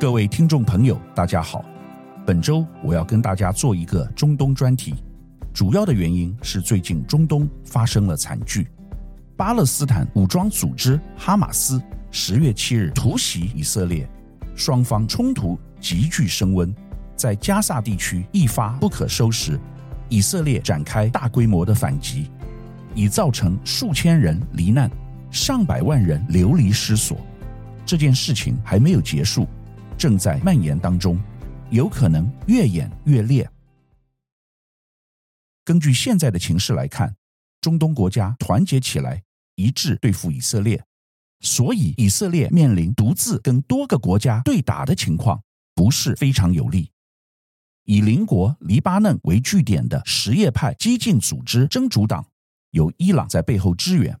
各位听众朋友，大家好。本周我要跟大家做一个中东专题，主要的原因是最近中东发生了惨剧，巴勒斯坦武装组织哈马斯十月七日突袭以色列，双方冲突急剧升温，在加萨地区一发不可收拾，以色列展开大规模的反击，已造成数千人罹难，上百万人流离失所。这件事情还没有结束，正在蔓延当中。有可能越演越烈。根据现在的情势来看，中东国家团结起来，一致对付以色列，所以以色列面临独自跟多个国家对打的情况不是非常有利。以邻国黎巴嫩为据点的什叶派激进组织真主党，有伊朗在背后支援。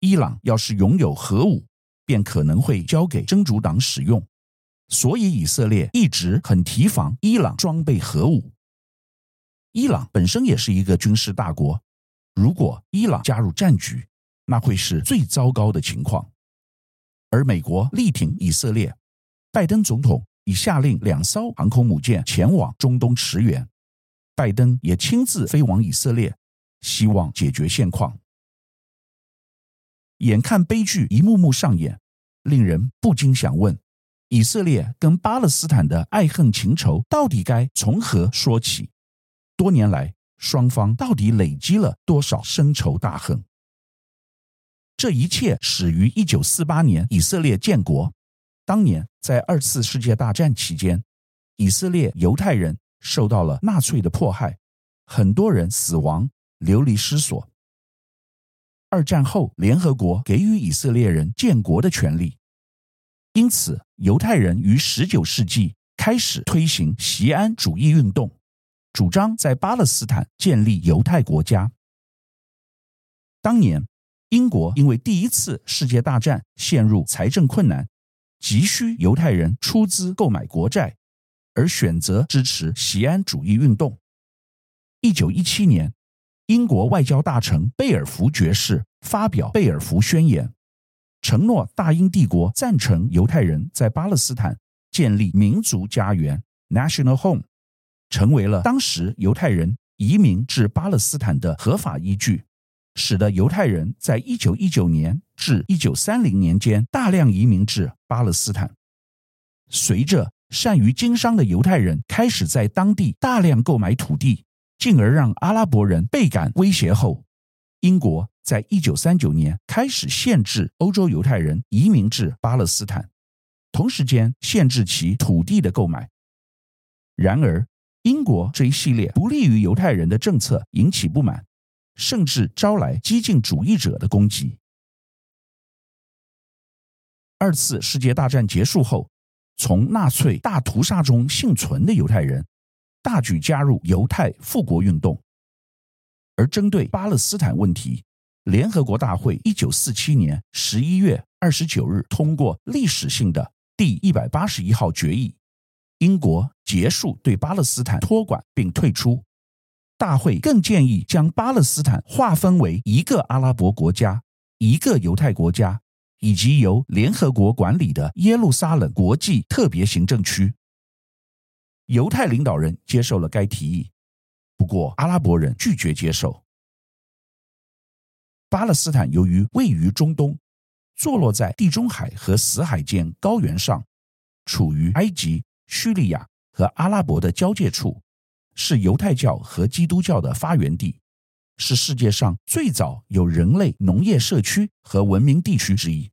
伊朗要是拥有核武，便可能会交给真主党使用。所以，以色列一直很提防伊朗装备核武。伊朗本身也是一个军事大国，如果伊朗加入战局，那会是最糟糕的情况。而美国力挺以色列，拜登总统已下令两艘航空母舰前往中东驰援，拜登也亲自飞往以色列，希望解决现况。眼看悲剧一幕幕上演，令人不禁想问。以色列跟巴勒斯坦的爱恨情仇到底该从何说起？多年来，双方到底累积了多少深仇大恨？这一切始于一九四八年以色列建国。当年在二次世界大战期间，以色列犹太人受到了纳粹的迫害，很多人死亡，流离失所。二战后，联合国给予以色列人建国的权利。因此，犹太人于十九世纪开始推行锡安主义运动，主张在巴勒斯坦建立犹太国家。当年，英国因为第一次世界大战陷入财政困难，急需犹太人出资购买国债，而选择支持锡安主义运动。一九一七年，英国外交大臣贝尔福爵士发表《贝尔福宣言》。承诺大英帝国赞成犹太人在巴勒斯坦建立民族家园 （national home），成为了当时犹太人移民至巴勒斯坦的合法依据，使得犹太人在一九一九年至一九三零年间大量移民至巴勒斯坦。随着善于经商的犹太人开始在当地大量购买土地，进而让阿拉伯人倍感威胁后，英国。在一九三九年开始限制欧洲犹太人移民至巴勒斯坦，同时间限制其土地的购买。然而，英国这一系列不利于犹太人的政策引起不满，甚至招来激进主义者的攻击。二次世界大战结束后，从纳粹大屠杀中幸存的犹太人大举加入犹太复国运动，而针对巴勒斯坦问题。联合国大会一九四七年十一月二十九日通过历史性的第一百八十一号决议，英国结束对巴勒斯坦托管并退出。大会更建议将巴勒斯坦划分为一个阿拉伯国家、一个犹太国家，以及由联合国管理的耶路撒冷国际特别行政区。犹太领导人接受了该提议，不过阿拉伯人拒绝接受。巴勒斯坦由于位于中东，坐落在地中海和死海间高原上，处于埃及、叙利亚和阿拉伯的交界处，是犹太教和基督教的发源地，是世界上最早有人类农业社区和文明地区之一。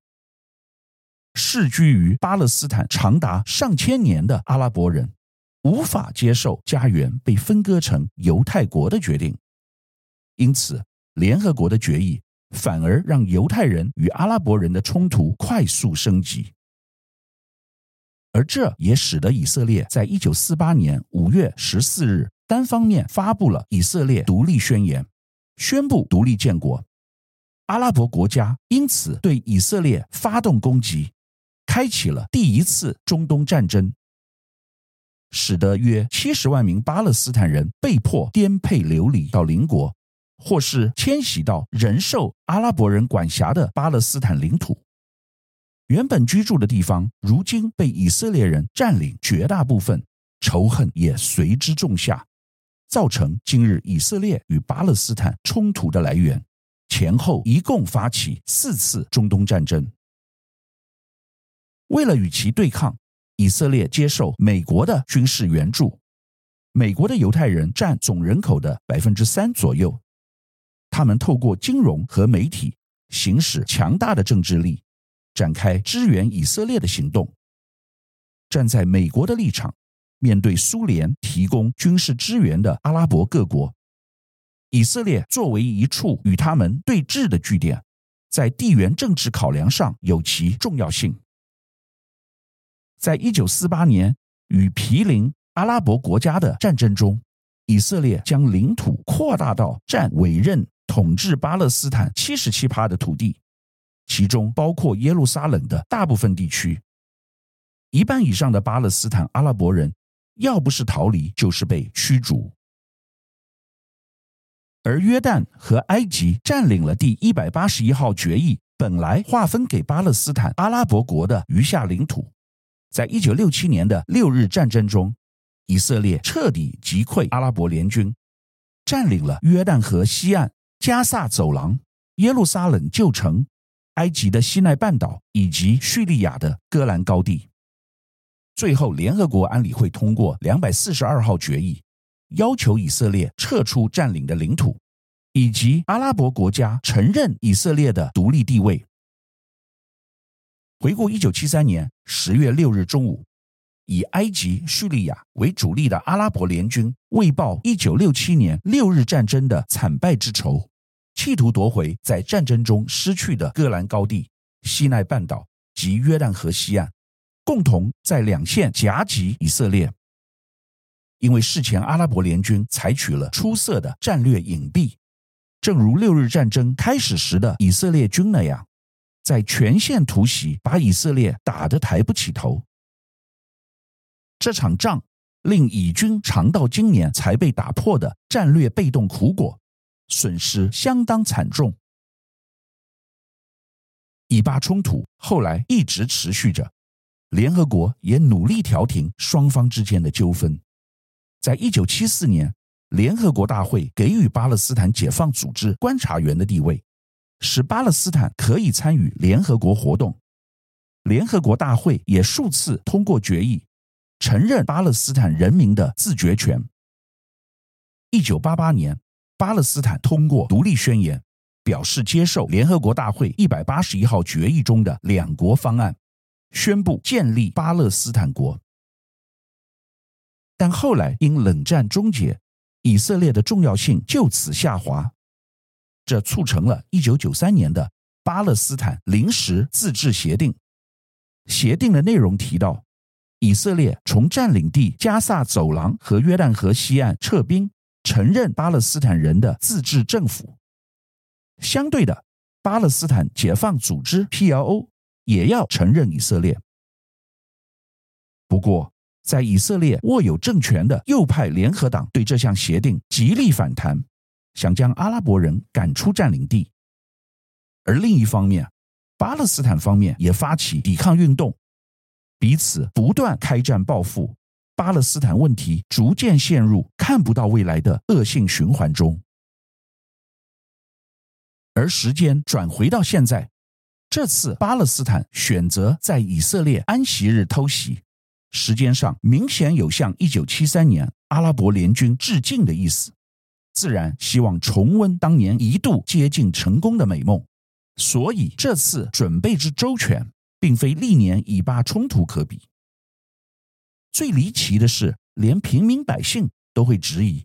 世居于巴勒斯坦长达上千年的阿拉伯人，无法接受家园被分割成犹太国的决定，因此。联合国的决议反而让犹太人与阿拉伯人的冲突快速升级，而这也使得以色列在一九四八年五月十四日单方面发布了以色列独立宣言，宣布独立建国。阿拉伯国家因此对以色列发动攻击，开启了第一次中东战争，使得约七十万名巴勒斯坦人被迫颠沛流离到邻国。或是迁徙到仍受阿拉伯人管辖的巴勒斯坦领土。原本居住的地方，如今被以色列人占领绝大部分，仇恨也随之种下，造成今日以色列与巴勒斯坦冲突的来源。前后一共发起四次中东战争。为了与其对抗，以色列接受美国的军事援助。美国的犹太人占总人口的百分之三左右，他们透过金融和媒体行使强大的政治力，展开支援以色列的行动。站在美国的立场，面对苏联提供军事支援的阿拉伯各国，以色列作为一处与他们对峙的据点，在地缘政治考量上有其重要性。在一九四八年与毗邻阿拉伯国家的战争中，以色列将领土扩大到占委任统治巴勒斯坦七十七趴的土地，其中包括耶路撒冷的大部分地区。一半以上的巴勒斯坦阿拉伯人，要不是逃离，就是被驱逐。而约旦和埃及占领了第一百八十一号决议本来划分给巴勒斯坦阿拉伯国的余下领土，在一九六七年的六日战争中。以色列彻底击溃阿拉伯联军，占领了约旦河西岸、加萨走廊、耶路撒冷旧城、埃及的西奈半岛以及叙利亚的戈兰高地。最后，联合国安理会通过两百四十二号决议，要求以色列撤出占领的领土，以及阿拉伯国家承认以色列的独立地位。回顾一九七三年十月六日中午。以埃及、叙利亚为主力的阿拉伯联军，为报1967年六日战争的惨败之仇，企图夺回在战争中失去的戈兰高地、西奈半岛及约旦河西岸，共同在两线夹击以色列。因为事前阿拉伯联军采取了出色的战略隐蔽，正如六日战争开始时的以色列军那样，在全线突袭，把以色列打得抬不起头。这场仗令以军尝到今年才被打破的战略被动苦果，损失相当惨重。以巴冲突后来一直持续着，联合国也努力调停双方之间的纠纷。在一九七四年，联合国大会给予巴勒斯坦解放组织观察员的地位，使巴勒斯坦可以参与联合国活动。联合国大会也数次通过决议。承认巴勒斯坦人民的自决权。一九八八年，巴勒斯坦通过独立宣言，表示接受联合国大会一百八十一号决议中的两国方案，宣布建立巴勒斯坦国。但后来因冷战终结，以色列的重要性就此下滑，这促成了一九九三年的巴勒斯坦临时自治协定。协定的内容提到。以色列从占领地加萨走廊和约旦河西岸撤兵，承认巴勒斯坦人的自治政府。相对的，巴勒斯坦解放组织 （PLO） 也要承认以色列。不过，在以色列握有政权的右派联合党对这项协定极力反弹，想将阿拉伯人赶出占领地。而另一方面，巴勒斯坦方面也发起抵抗运动。彼此不断开战报复，巴勒斯坦问题逐渐陷入看不到未来的恶性循环中。而时间转回到现在，这次巴勒斯坦选择在以色列安息日偷袭，时间上明显有向一九七三年阿拉伯联军致敬的意思，自然希望重温当年一度接近成功的美梦，所以这次准备之周全。并非历年以巴冲突可比。最离奇的是，连平民百姓都会质疑：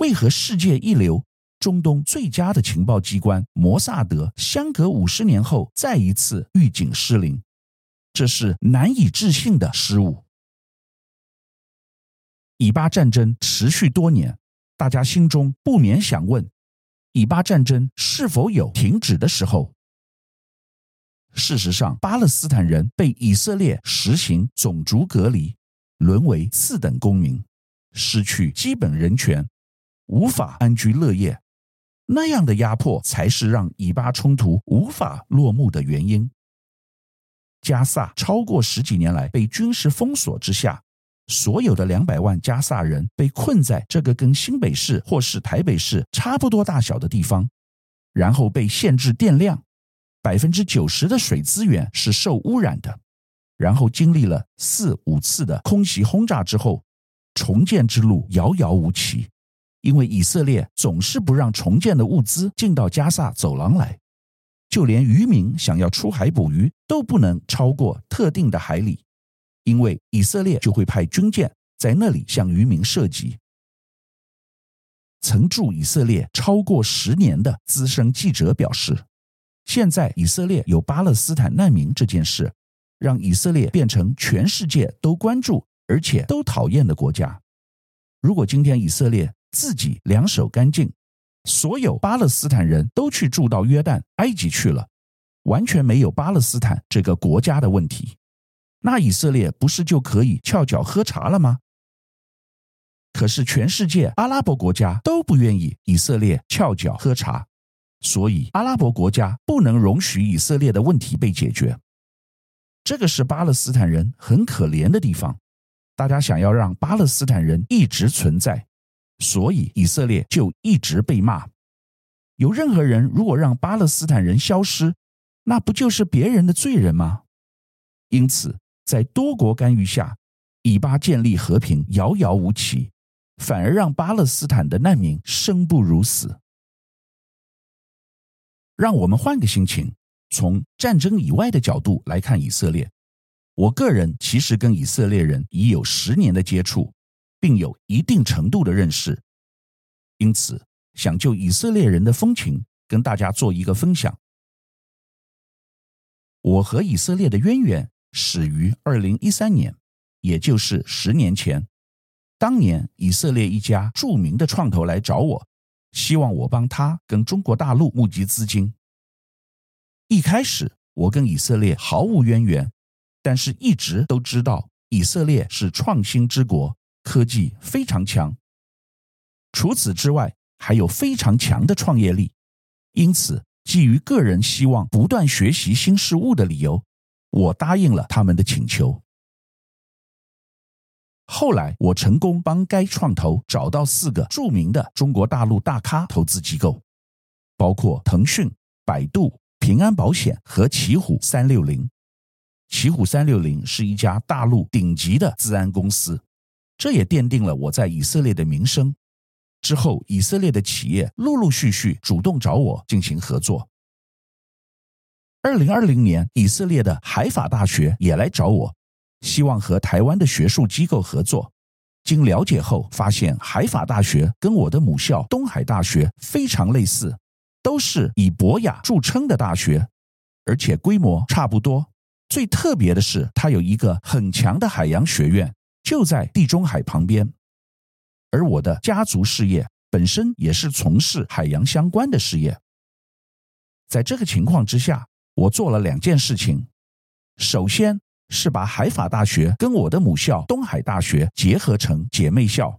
为何世界一流、中东最佳的情报机关摩萨德，相隔五十年后再一次预警失灵？这是难以置信的失误。以巴战争持续多年，大家心中不免想问：以巴战争是否有停止的时候？事实上，巴勒斯坦人被以色列实行种族隔离，沦为次等公民，失去基本人权，无法安居乐业。那样的压迫才是让以巴冲突无法落幕的原因。加萨超过十几年来被军事封锁之下，所有的两百万加萨人被困在这个跟新北市或是台北市差不多大小的地方，然后被限制电量，百分之九十的水资源是受污染的，然后经历了四五次的空袭轰炸之后，重建之路遥遥无期，因为以色列总是不让重建的物资进到加萨走廊来。就连渔民想要出海捕鱼都不能超过特定的海里，因为以色列就会派军舰在那里向渔民射击。曾驻以色列超过十年的资深记者表示，现在以色列有巴勒斯坦难民这件事，让以色列变成全世界都关注而且都讨厌的国家。如果今天以色列自己两手干净，所有巴勒斯坦人都去住到约旦、埃及去了，完全没有巴勒斯坦这个国家的问题。那以色列不是就可以翘脚喝茶了吗？可是全世界阿拉伯国家都不愿意以色列翘脚喝茶，所以阿拉伯国家不能容许以色列的问题被解决。这个是巴勒斯坦人很可怜的地方。大家想要让巴勒斯坦人一直存在。所以以色列就一直被骂。有任何人如果让巴勒斯坦人消失，那不就是别人的罪人吗？因此，在多国干预下，以巴建立和平遥遥无期，反而让巴勒斯坦的难民生不如死。让我们换个心情，从战争以外的角度来看以色列。我个人其实跟以色列人已有十年的接触。并有一定程度的认识，因此想就以色列人的风情跟大家做一个分享。我和以色列的渊源始于二零一三年，也就是十年前。当年以色列一家著名的创投来找我，希望我帮他跟中国大陆募集资金。一开始我跟以色列毫无渊源，但是一直都知道以色列是创新之国。科技非常强，除此之外还有非常强的创业力。因此，基于个人希望不断学习新事物的理由，我答应了他们的请求。后来，我成功帮该创投找到四个著名的中国大陆大咖投资机构，包括腾讯、百度、平安保险和奇虎三六零。奇虎三六零是一家大陆顶级的资安公司。这也奠定了我在以色列的名声。之后，以色列的企业陆陆续续主动找我进行合作。二零二零年，以色列的海法大学也来找我，希望和台湾的学术机构合作。经了解后，发现海法大学跟我的母校东海大学非常类似，都是以博雅著称的大学，而且规模差不多。最特别的是，它有一个很强的海洋学院。就在地中海旁边，而我的家族事业本身也是从事海洋相关的事业。在这个情况之下，我做了两件事情：首先是把海法大学跟我的母校东海大学结合成姐妹校；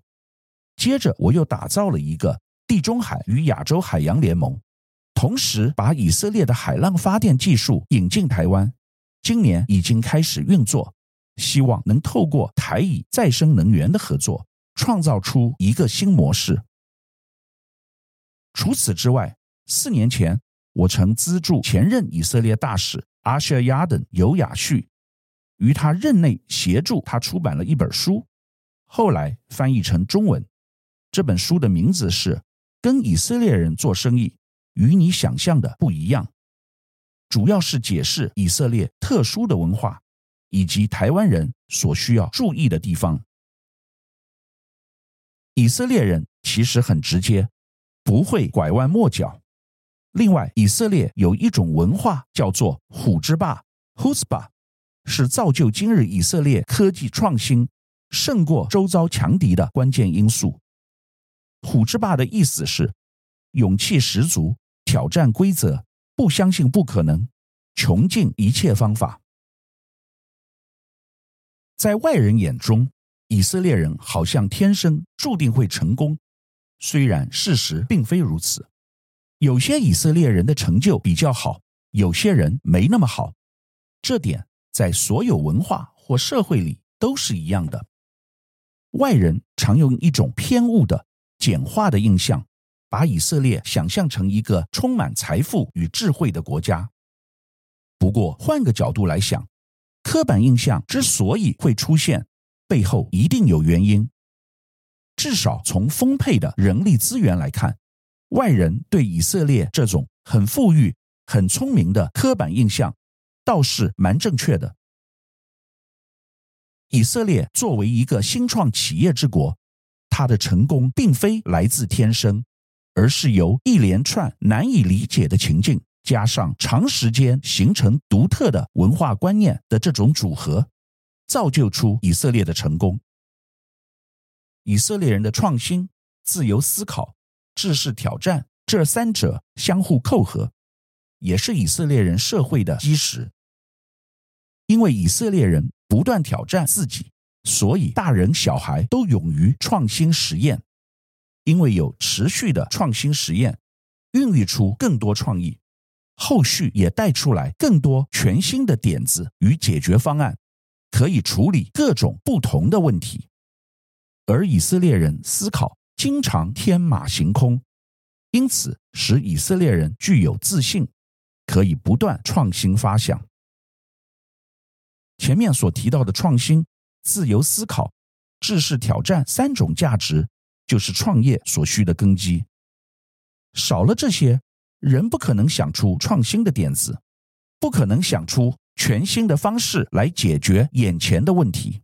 接着，我又打造了一个地中海与亚洲海洋联盟，同时把以色列的海浪发电技术引进台湾，今年已经开始运作。希望能透过台以再生能源的合作，创造出一个新模式。除此之外，四年前我曾资助前任以色列大使阿谢亚登尤雅旭，于他任内协助他出版了一本书，后来翻译成中文。这本书的名字是《跟以色列人做生意与你想象的不一样》，主要是解释以色列特殊的文化。以及台湾人所需要注意的地方。以色列人其实很直接，不会拐弯抹角。另外，以色列有一种文化叫做“虎之霸 ”（Husba），是造就今日以色列科技创新胜过周遭强敌的关键因素。虎之霸的意思是勇气十足，挑战规则，不相信不可能，穷尽一切方法。在外人眼中，以色列人好像天生注定会成功，虽然事实并非如此。有些以色列人的成就比较好，有些人没那么好，这点在所有文化或社会里都是一样的。外人常用一种偏误的、简化的印象，把以色列想象成一个充满财富与智慧的国家。不过，换个角度来想，刻板印象之所以会出现，背后一定有原因。至少从丰沛的人力资源来看，外人对以色列这种很富裕、很聪明的刻板印象，倒是蛮正确的。以色列作为一个新创企业之国，它的成功并非来自天生，而是由一连串难以理解的情境，加上长时间形成独特的文化观念的这种组合，造就出以色列的成功。以色列人的创新、自由思考、制式挑战，这三者相互扣合，也是以色列人社会的基石。因为以色列人。不断挑战自己，所以大人小孩都勇于创新实验。因为有持续的创新实验，孕育出更多创意，后续也带出来更多全新的点子与解决方案，可以处理各种不同的问题。而以色列人思考经常天马行空，因此使以色列人具有自信，可以不断创新发想。前面所提到的创新、自由思考、制式挑战三种价值，就是创业所需的根基。少了这些，人不可能想出创新的点子，不可能想出全新的方式来解决眼前的问题。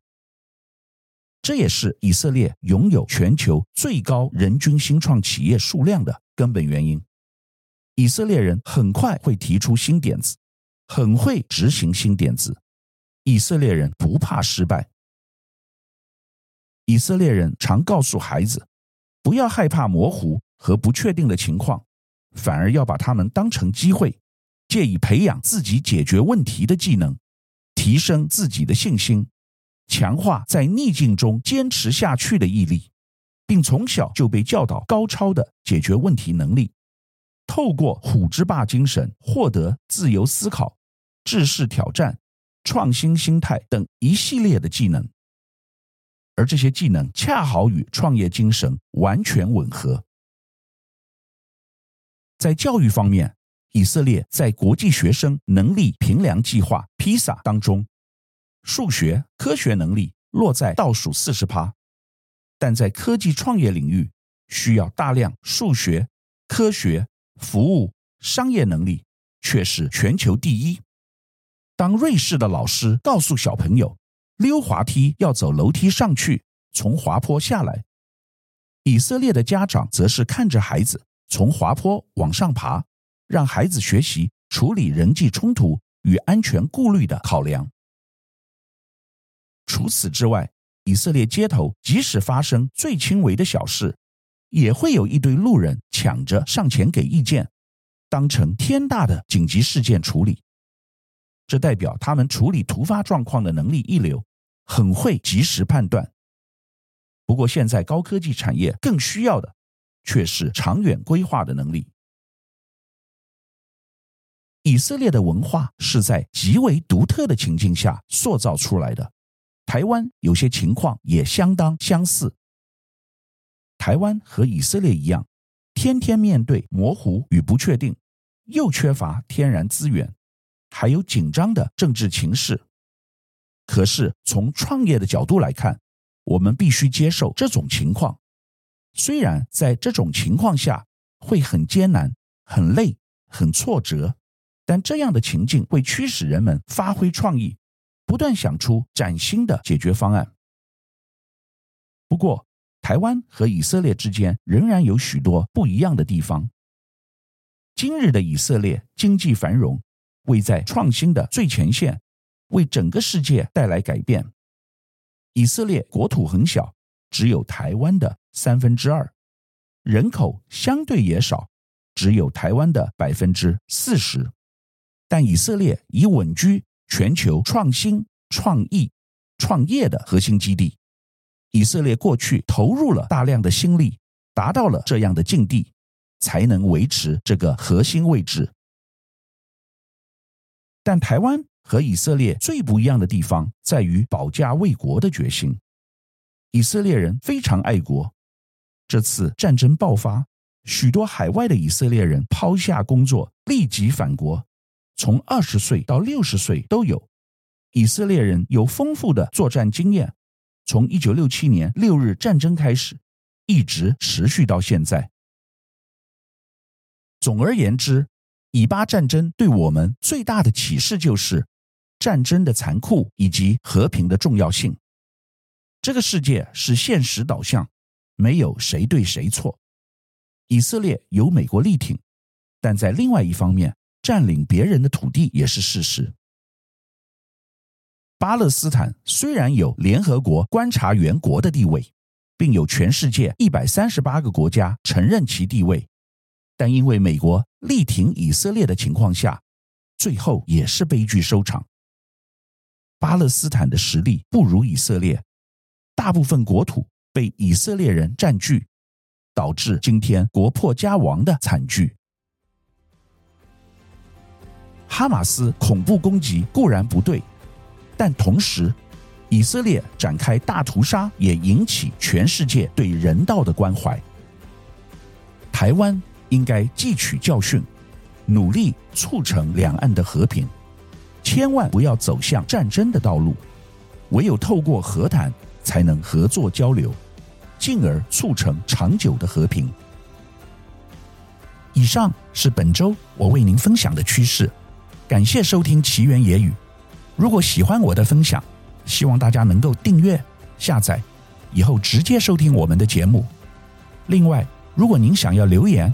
这也是以色列拥有全球最高人均新创企业数量的根本原因。以色列人很快会提出新点子，很会执行新点子。以色列人不怕失败。以色列人常告诉孩子，不要害怕模糊和不确定的情况，反而要把它们当成机会，借以培养自己解决问题的技能，提升自己的信心，强化在逆境中坚持下去的毅力，并从小就被教导高超的解决问题能力，透过虎之霸精神获得自由思考、制式挑战。创新心态等一系列的技能，而这些技能恰好与创业精神完全吻合。在教育方面，以色列在国际学生能力评量计划 （PISA） 当中，数学科学能力落在倒数四十趴，但在科技创业领域，需要大量数学、科学、服务、商业能力，却是全球第一。当瑞士的老师告诉小朋友，溜滑梯要走楼梯上去，从滑坡下来，以色列的家长则是看着孩子从滑坡往上爬，让孩子学习处理人际冲突与安全顾虑的考量。除此之外，以色列街头即使发生最轻微的小事，也会有一堆路人抢着上前给意见，当成天大的紧急事件处理。这代表他们处理突发状况的能力一流，很会及时判断。不过，现在高科技产业更需要的却是长远规划的能力。以色列的文化是在极为独特的情境下塑造出来的。台湾有些情况也相当相似。台湾和以色列一样，天天面对模糊与不确定，又缺乏天然资源。还有紧张的政治情势，可是从创业的角度来看，我们必须接受这种情况。虽然在这种情况下会很艰难、很累、很挫折，但这样的情境会驱使人们发挥创意，不断想出崭新的解决方案。不过，台湾和以色列之间仍然有许多不一样的地方。今日的以色列经济繁荣。位在创新的最前线，为整个世界带来改变。以色列国土很小，只有台湾的三分之二，人口相对也少，只有台湾的百分之四十。但以色列已稳居全球创新、创意、创业的核心基地。以色列过去投入了大量的心力，达到了这样的境地，才能维持这个核心位置。但台湾和以色列最不一样的地方在于保家卫国的决心。以色列人非常爱国。这次战争爆发，许多海外的以色列人抛下工作，立即返国，从二十岁到六十岁都有。以色列人有丰富的作战经验，从一九六七年六日战争开始，一直持续到现在。总而言之，以巴战争对我们最大的启示就是。战争的残酷以及和平的重要性。这个世界是现实导向，没有谁对谁错。以色列有美国力挺，但在另外一方面，占领别人的土地也是事实。巴勒斯坦虽然有联合国观察员国的地位，并有全世界一百三十八个国家承认其地位，但因为美国力挺以色列的情况下，最后也是悲剧收场。巴勒斯坦的实力不如以色列，大部分国土被以色列人占据，导致今天国破家亡的惨剧。哈马斯恐怖攻击固然不对，但同时，以色列展开大屠杀也引起全世界对人道的关怀。台湾应该汲取教训，努力促成两岸的和平。千万不要走向战争的道路，唯有透过和谈，才能合作交流，进而促成长久的和平。以上是本周我为您分享的趋势，感谢收听奇缘野语。如果喜欢我的分享，希望大家能够订阅、下载，以后直接收听我们的节目。另外，如果您想要留言